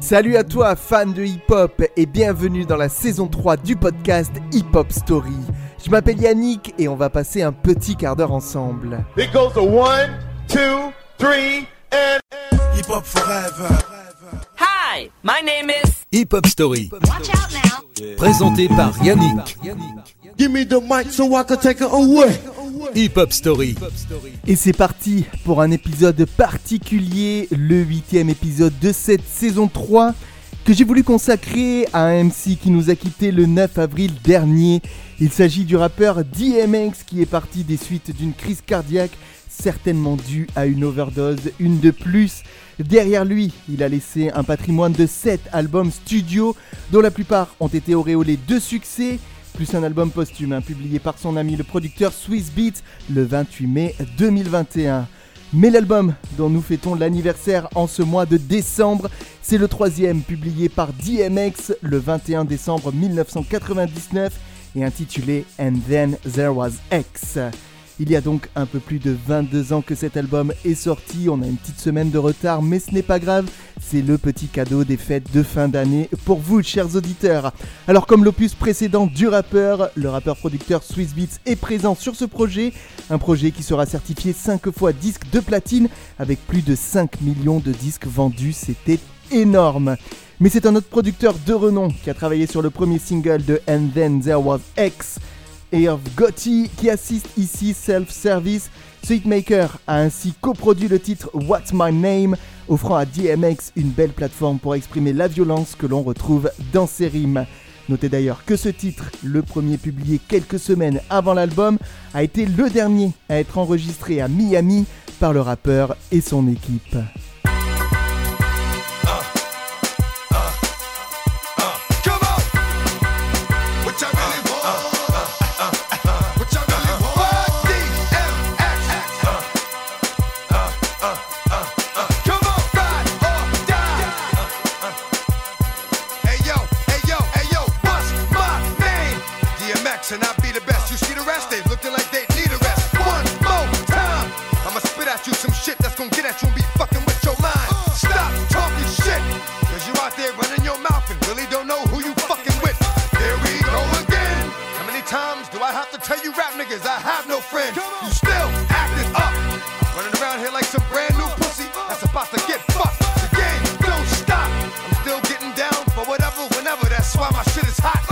Salut à toi, fan de hip-hop, et bienvenue dans la saison 3 du podcast Hip Hop Story. Je m'appelle Yannick et on va passer un petit quart d'heure ensemble. It goes to one, two, three, and. Hip Hop Forever. Hi, my name is. Hip Hop Story, Watch out now. présenté par Yannick. Give me the mic so I can take it away. Hip Hop Story, Et c'est parti pour un épisode particulier, le huitième épisode de cette saison 3, que j'ai voulu consacrer à un MC qui nous a quitté le 9 avril dernier. Il s'agit du rappeur DMX qui est parti des suites d'une crise cardiaque, certainement due à une overdose, une de plus. Derrière lui, il a laissé un patrimoine de 7 albums studio, dont la plupart ont été auréolés de succès plus un album posthume hein, publié par son ami le producteur Swiss Beats le 28 mai 2021. Mais l'album dont nous fêtons l'anniversaire en ce mois de décembre, c'est le troisième publié par DMX le 21 décembre 1999 et intitulé And Then There Was X. Il y a donc un peu plus de 22 ans que cet album est sorti, on a une petite semaine de retard mais ce n'est pas grave, c'est le petit cadeau des fêtes de fin d'année pour vous chers auditeurs. Alors comme l'opus précédent du rappeur, le rappeur producteur Swiss Beats est présent sur ce projet, un projet qui sera certifié 5 fois disque de platine avec plus de 5 millions de disques vendus, c'était énorme. Mais c'est un autre producteur de renom qui a travaillé sur le premier single de And Then There Was X, Irv Gotti qui assiste ici Self Service. Ce hitmaker a ainsi coproduit le titre What's My Name, offrant à DMX une belle plateforme pour exprimer la violence que l'on retrouve dans ses rimes. Notez d'ailleurs que ce titre, le premier publié quelques semaines avant l'album, a été le dernier à être enregistré à Miami par le rappeur et son équipe. Shit is hot.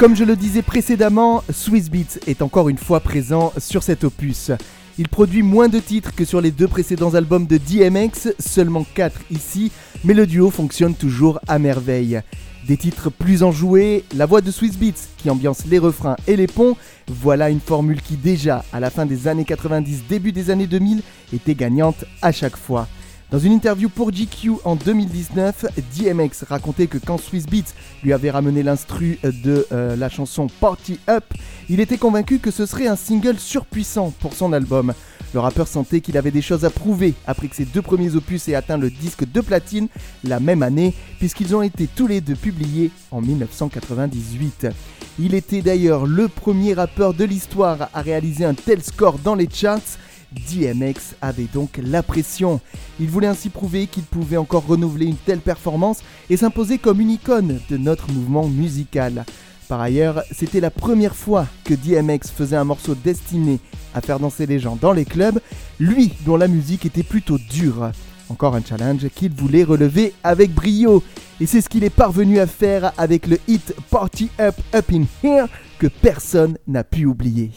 Comme je le disais précédemment, Swiss Beats est encore une fois présent sur cet opus. Il produit moins de titres que sur les deux précédents albums de DMX, seulement 4 ici, mais le duo fonctionne toujours à merveille. Des titres plus enjoués, la voix de Swiss Beats qui ambiance les refrains et les ponts, voilà une formule qui déjà, à la fin des années 90, début des années 2000, était gagnante à chaque fois. Dans une interview pour GQ en 2019, DMX racontait que quand Swiss Beats lui avait ramené l'instru de euh, la chanson Party Up, il était convaincu que ce serait un single surpuissant pour son album. Le rappeur sentait qu'il avait des choses à prouver après que ses deux premiers opus aient atteint le disque de platine la même année, puisqu'ils ont été tous les deux publiés en 1998. Il était d'ailleurs le premier rappeur de l'histoire à réaliser un tel score dans les charts. DMX avait donc la pression. Il voulait ainsi prouver qu'il pouvait encore renouveler une telle performance et s'imposer comme une icône de notre mouvement musical. Par ailleurs, c'était la première fois que DMX faisait un morceau destiné à faire danser les gens dans les clubs, lui dont la musique était plutôt dure. Encore un challenge qu'il voulait relever avec brio. Et c'est ce qu'il est parvenu à faire avec le hit Party Up Up in Here que personne n'a pu oublier.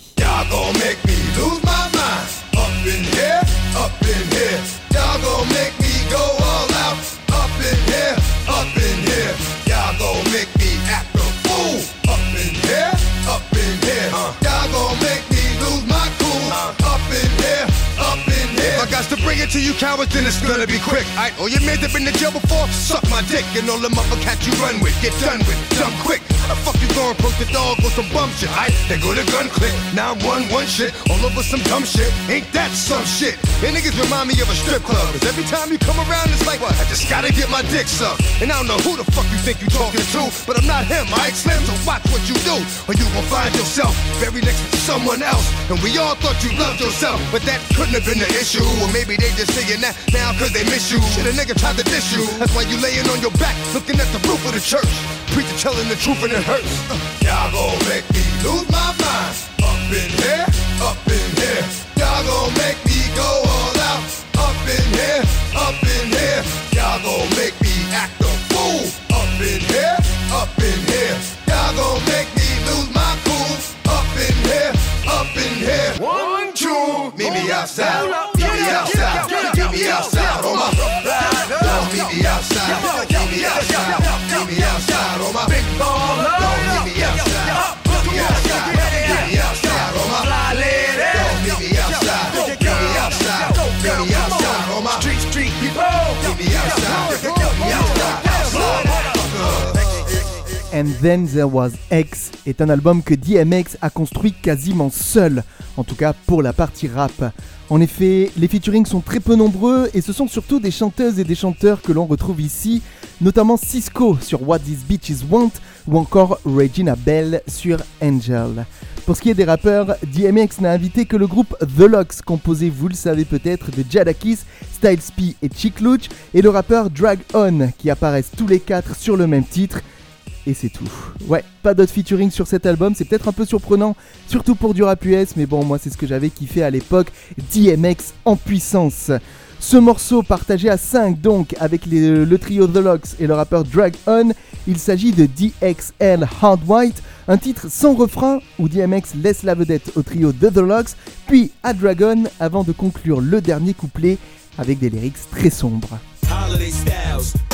To you you cowards, then it's gonna be quick. All oh, your men that been to jail before, suck my dick. And all the motherfuckers you run with, get done with, dumb quick. How the fuck you going poke the dog with some bum shit? Alright, they go to gun click. Now one, one shit, all over some dumb shit. Ain't that some shit? And niggas remind me of a strip club. Cause every time you come around, it's like, what? I just gotta get my dick sucked. And I don't know who the fuck you think you talking to, but I'm not him, alright, Slim? So watch what you do, or you gon' find yourself very next to someone else. And we all thought you loved yourself, but that couldn't have been the issue. Or maybe they just saying that now cause they miss you. Shit, a nigga tried to diss you. That's why you laying on your back, looking at the roof of the church. Preacher telling the truth and it hurts. Uh, And Then There Was X est un album que DMX a construit quasiment seul, en tout cas pour la partie rap. En effet, les featurings sont très peu nombreux et ce sont surtout des chanteuses et des chanteurs que l'on retrouve ici, notamment Cisco sur What These Bitches Want ou encore Regina Bell sur Angel. Pour ce qui est des rappeurs, DMX n'a invité que le groupe The Locks, composé, vous le savez peut-être, de Jadakis, Styles P et Chick Luch, et le rappeur Drag On, qui apparaissent tous les quatre sur le même titre et c'est tout. Ouais, pas d'autres featuring sur cet album, c'est peut-être un peu surprenant, surtout pour du rap US, mais bon, moi c'est ce que j'avais kiffé à l'époque, DMX en puissance. Ce morceau partagé à 5 donc avec le trio The Locks et le rappeur Drag On, il s'agit de DXL Hard White, un titre sans refrain où DMX laisse la vedette au trio The Locks, puis à Dragon avant de conclure le dernier couplet avec des lyrics très sombres.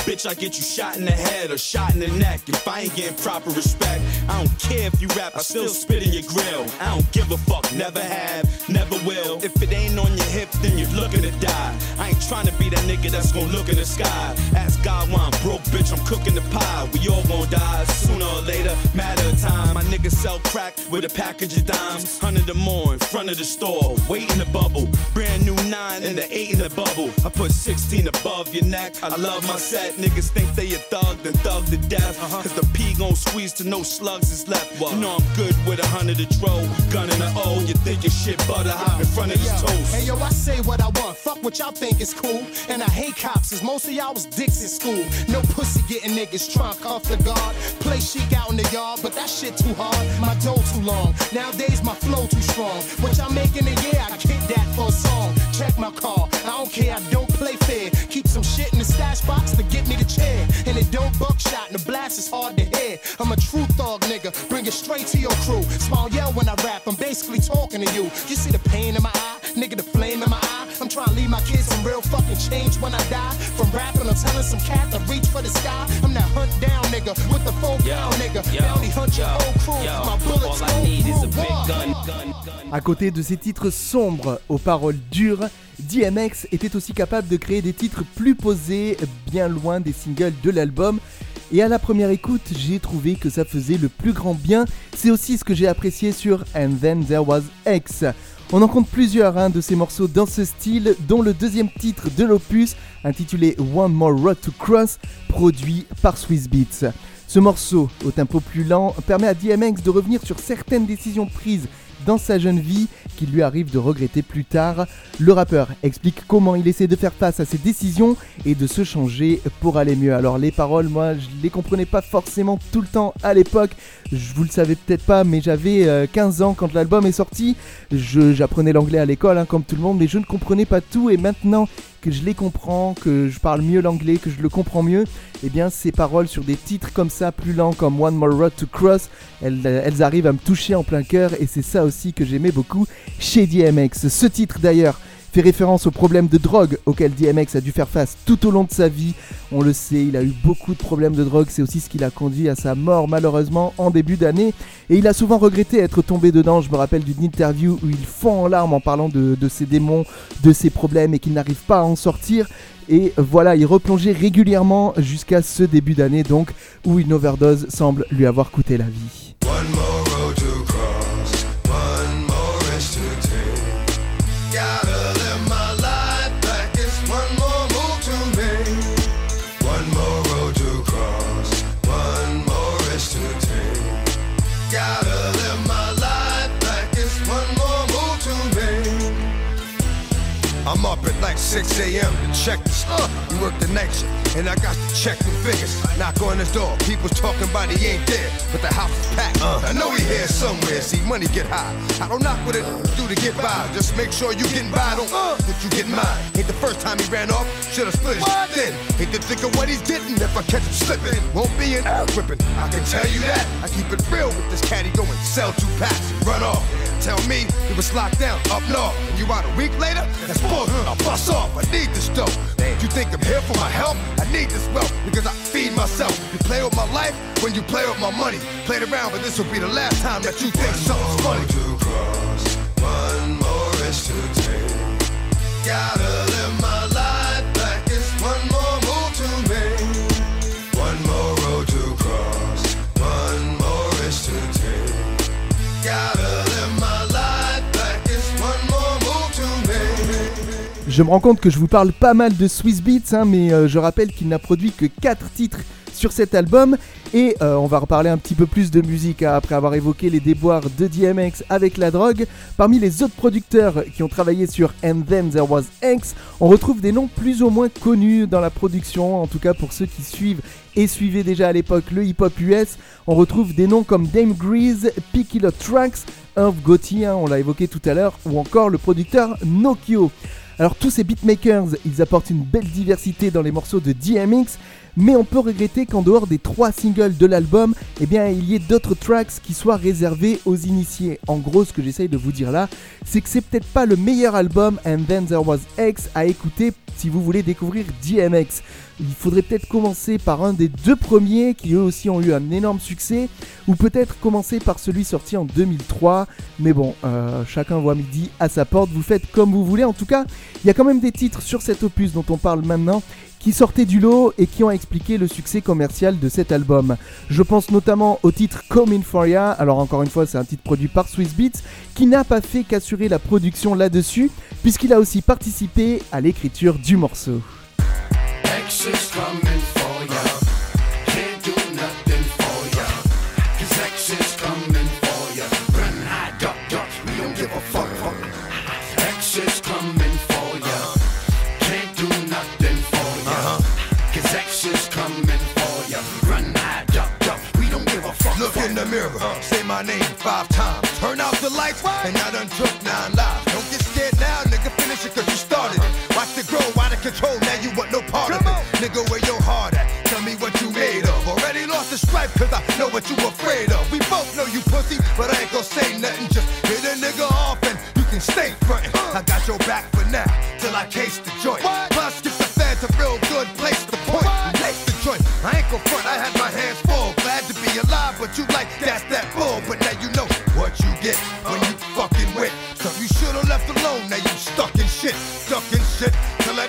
Bitch, I get you shot in the head or shot in the neck. If I ain't getting proper respect, I don't care if you rap, I still spit in your grill. I don't give a fuck, never have, never will. If it ain't on your hip, then you're looking to die. I ain't trying to be that nigga that's gonna look in the sky. Ask I'm broke, bitch, I'm cooking the pie. We all gonna die sooner or later, matter of time. My niggas sell crack with a package of dimes. Hundred or more in front of the store, waiting to bubble. Brand new nine and the eight in the bubble. I put 16 above your neck. I love my set. Niggas think they a thug, then thug to death. Uh-huh. Cause the P gon' squeeze to no slugs is left. You know I'm good with a hundred a dro, gun in the O. You think your shit butter hot in front of this toast. Hey yo, I say what I want. Fuck what y'all think is cool. And I hate cops, cause most of y'all was dicks in school. No pussy getting niggas drunk off the guard. Play chic out in the yard, but that shit too hard. My dough too long. Nowadays my flow too strong. What y'all making a year? I kick that for a song. Check my car. I don't care, I don't play fair. Keep some shit in the stash box to get me the chair. And it don't buckshot, and the blast is hard to hear. I'm a true thug nigga, bring it straight to your crew. Small yell when I rap, I'm basically talking to you. You see the pain in my eye, nigga, the flame in my eye. I'm trying to leave my kids some real fucking change when I die. From rapping, I'm telling some cat to reach for the sky. I'm that hunt down nigga with the full pound nigga. Bounty hunt your whole crew. My bullets all I need is a big gun, gun, gun. À côté de ces titres sombres aux paroles dures, DMX était aussi capable de créer des titres plus posés, bien loin des singles de l'album. Et à la première écoute, j'ai trouvé que ça faisait le plus grand bien. C'est aussi ce que j'ai apprécié sur And Then There Was X. On en compte plusieurs hein, de ces morceaux dans ce style, dont le deuxième titre de l'opus, intitulé One More Road to Cross, produit par Swiss Beats. Ce morceau, au tempo plus lent, permet à DMX de revenir sur certaines décisions prises dans sa jeune vie qu'il lui arrive de regretter plus tard. Le rappeur explique comment il essaie de faire face à ses décisions et de se changer pour aller mieux. Alors les paroles, moi je les comprenais pas forcément tout le temps à l'époque. Je vous le savez peut-être pas, mais j'avais euh, 15 ans quand l'album est sorti. J'apprenais l'anglais à l'école hein, comme tout le monde, mais je ne comprenais pas tout et maintenant que je les comprends, que je parle mieux l'anglais, que je le comprends mieux, eh bien ces paroles sur des titres comme ça, plus lents comme One More Road to Cross, elles, euh, elles arrivent à me toucher en plein cœur et c'est ça aussi que j'aimais beaucoup chez DMX. Ce titre d'ailleurs fait référence aux problèmes de drogue auxquels DMX a dû faire face tout au long de sa vie. On le sait, il a eu beaucoup de problèmes de drogue, c'est aussi ce qui l'a conduit à sa mort malheureusement en début d'année. Et il a souvent regretté être tombé dedans. Je me rappelle d'une interview où il fond en larmes en parlant de, ses démons, de ses problèmes et qu'il n'arrive pas à en sortir. Et voilà, il replongeait régulièrement jusqu'à ce début d'année donc où une overdose semble lui avoir coûté la vie. 6 a.m. to check the stuff. You work the night shift, and I got to check the figures. Knock on his door, people's talking about he ain't there, but the house is packed. Uh, I know he here somewhere. See, money get high. I don't knock what it do to get by. Just make sure you getting by. Don't uh, that you get mine. Ain't the first time he ran off. Should've split his thin. Hate to think of what he's getting if I catch him slipping. Won't be an air whipping. I can tell you that. I keep it real with this caddy going sell two packs and run off. Tell me it was locked down up north. And you out a week later? That's bullshit. I'll bust off. I need this dough. You think I'm here for my help? I need this wealth because I feed myself. You play with my life when you play with my money. Played around, but this will be the last time that you think something's funny. To cross, one more risk to take. Gotta Je me rends compte que je vous parle pas mal de Swiss Beats, hein, mais euh, je rappelle qu'il n'a produit que 4 titres sur cet album. Et euh, on va reparler un petit peu plus de musique hein, après avoir évoqué les déboires de DMX avec la drogue. Parmi les autres producteurs qui ont travaillé sur And Then There Was X, on retrouve des noms plus ou moins connus dans la production, en tout cas pour ceux qui suivent et suivaient déjà à l'époque le hip-hop US. On retrouve des noms comme Dame Grease, P Killer Tracks, Irv Gotti, on l'a évoqué tout à l'heure, ou encore le producteur Nokio. Alors tous ces beatmakers, ils apportent une belle diversité dans les morceaux de DMX, mais on peut regretter qu'en dehors des trois singles de l'album, eh bien il y ait d'autres tracks qui soient réservés aux initiés. En gros, ce que j'essaye de vous dire là, c'est que c'est peut-être pas le meilleur album And Then There Was X à écouter si vous voulez découvrir DMX. Il faudrait peut-être commencer par un des deux premiers qui eux aussi ont eu un énorme succès, ou peut-être commencer par celui sorti en 2003. Mais bon, euh, chacun voit midi à sa porte, vous faites comme vous voulez. En tout cas, il y a quand même des titres sur cet opus dont on parle maintenant qui sortaient du lot et qui ont expliqué le succès commercial de cet album. Je pense notamment au titre Coming For Ya, alors encore une fois c'est un titre produit par Swiss Beats, qui n'a pas fait qu'assurer la production là-dessus, puisqu'il a aussi participé à l'écriture du morceau. Mirror. Say my name five times. Turn out the lights. And I done took nine lives. Don't get scared now, nigga. Finish it cause you started it. Watch it grow out of control. Now you want no part of it. Nigga, where your heart at? Tell me what you made of. Already lost the stripe cause I know what you afraid of. We both know you pussy, but I ain't gon' say nothing. Just hit a nigga off and you can stay frontin'. I got your back for now, till I case the joint. Plus, get the feds a real good place to point. Lace the joint. I ain't gon' front, I had my hands alive, but you like that's that bull. But now you know what you get when you fucking with. So you should've left alone, now you stuck in shit. Stuck in shit till that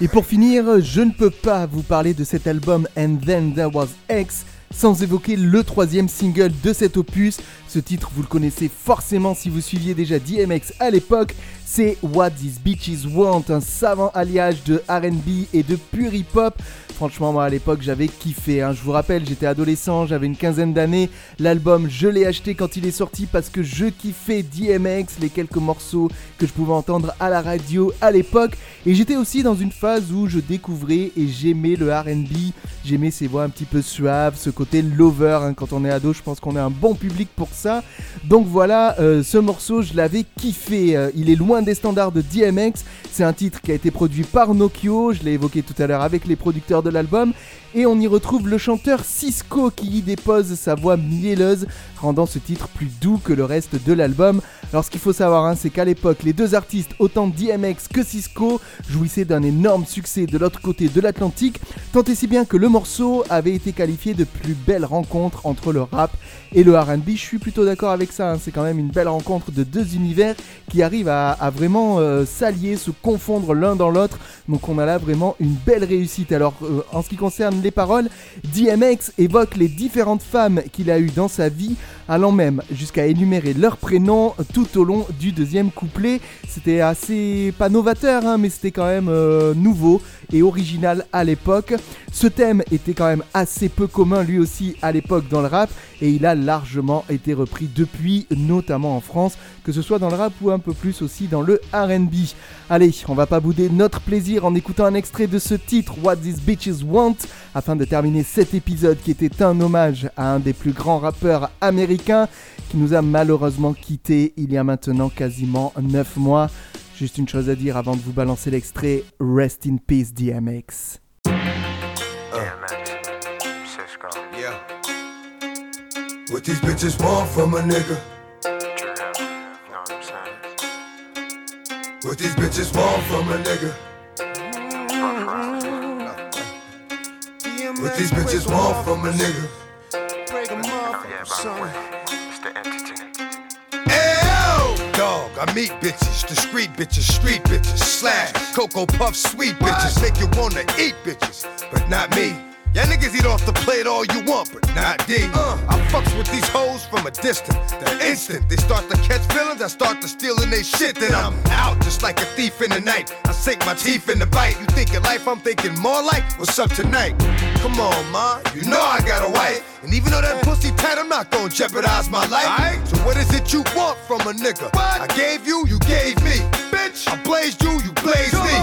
Et pour finir, je ne peux pas vous parler de cet album And Then There Was X sans évoquer le troisième single de cet opus. Ce titre, vous le connaissez forcément si vous suiviez déjà DMX à l'époque. C'est What These Bitches Want, un savant alliage de RB et de pure hip-hop. Franchement, moi à l'époque, j'avais kiffé. hein. Je vous rappelle, j'étais adolescent, j'avais une quinzaine d'années. L'album, je l'ai acheté quand il est sorti parce que je kiffais DMX, les quelques morceaux que je pouvais entendre à la radio à l'époque. Et j'étais aussi dans une phase où je découvrais et j'aimais le RB. J'aimais ces voix un petit peu suaves, ce côté lover. hein. Quand on est ado, je pense qu'on est un bon public pour ça. Donc voilà, euh, ce morceau, je l'avais kiffé. Euh, il est loin des standards de DMX. C'est un titre qui a été produit par Nokio. Je l'ai évoqué tout à l'heure avec les producteurs de l'album. Et on y retrouve le chanteur Cisco qui y dépose sa voix mielleuse, rendant ce titre plus doux que le reste de l'album. Alors ce qu'il faut savoir, hein, c'est qu'à l'époque, les deux artistes, autant DMX que Cisco, jouissaient d'un énorme succès de l'autre côté de l'Atlantique, tant et si bien que le morceau avait été qualifié de plus belle rencontre entre le rap et le RB. Je suis plutôt d'accord avec ça, hein, c'est quand même une belle rencontre de deux univers qui arrivent à, vraiment euh, s'allier, se confondre l'un dans l'autre. Donc on a là vraiment une belle réussite. Alors euh, en ce qui concerne les paroles, DMX évoque les différentes femmes qu'il a eues dans sa vie, allant même jusqu'à énumérer leurs prénoms tout au long du deuxième couplet. C'était assez pas novateur, hein, mais c'était quand même euh, nouveau et original à l'époque. Ce thème était quand même assez peu commun lui aussi à l'époque dans le rap et il a largement été repris depuis, notamment en France, que ce soit dans le rap ou un peu plus aussi dans le RB. Allez, on va pas bouder notre plaisir en écoutant un extrait de ce titre What These Bitches Want afin de terminer cet épisode qui était un hommage à un des plus grands rappeurs américains qui nous a malheureusement quitté il y a maintenant quasiment 9 mois. Juste une chose à dire avant de vous balancer l'extrait Rest in Peace DMX. Yeah. What these bitches want from a nigga? What these bitches want from a nigga? What these bitches want from a nigga? Ew! Dog, I meet bitches, discreet bitches, street bitches, slash, Cocoa Puff, sweet bitches, make you wanna eat bitches, but not me. Y'all niggas eat off the plate all you want, but not D. Uh, I fucks with these hoes from a distance. The instant they start to catch feelings, I start to stealing they shit. Then I'm out just like a thief in the night. I sink my teeth in the bite. You thinking life, I'm thinking more like what's up tonight. Come on, ma, you know I got a wife. And even though that pussy tight, I'm not gonna jeopardize my life. So what is it you want from a nigga? I gave you, you gave me. Bitch, I blazed you, you blazed me.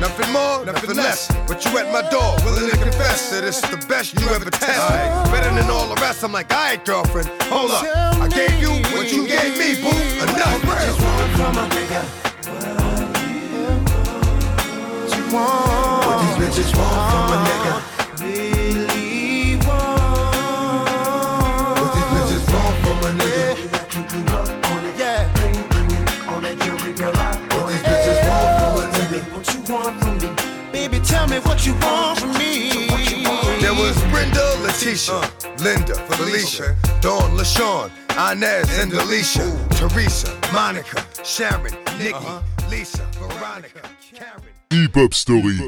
Nothing more, nothing less. But you at my door, willing to confess that it's the best you ever test. Better than all the rest. I'm like, alright, girlfriend, hold up. I gave you what you gave me, boo. Enough. What these bitches want from you want from me. There was Brenda, Letitia, uh, Linda, Felicia, Dawn, LaShawn, Inez, and Alicia, Teresa, Monica, Sharon, Nikki, uh-huh. Lisa, Veronica, Karen. Hip Hop Story.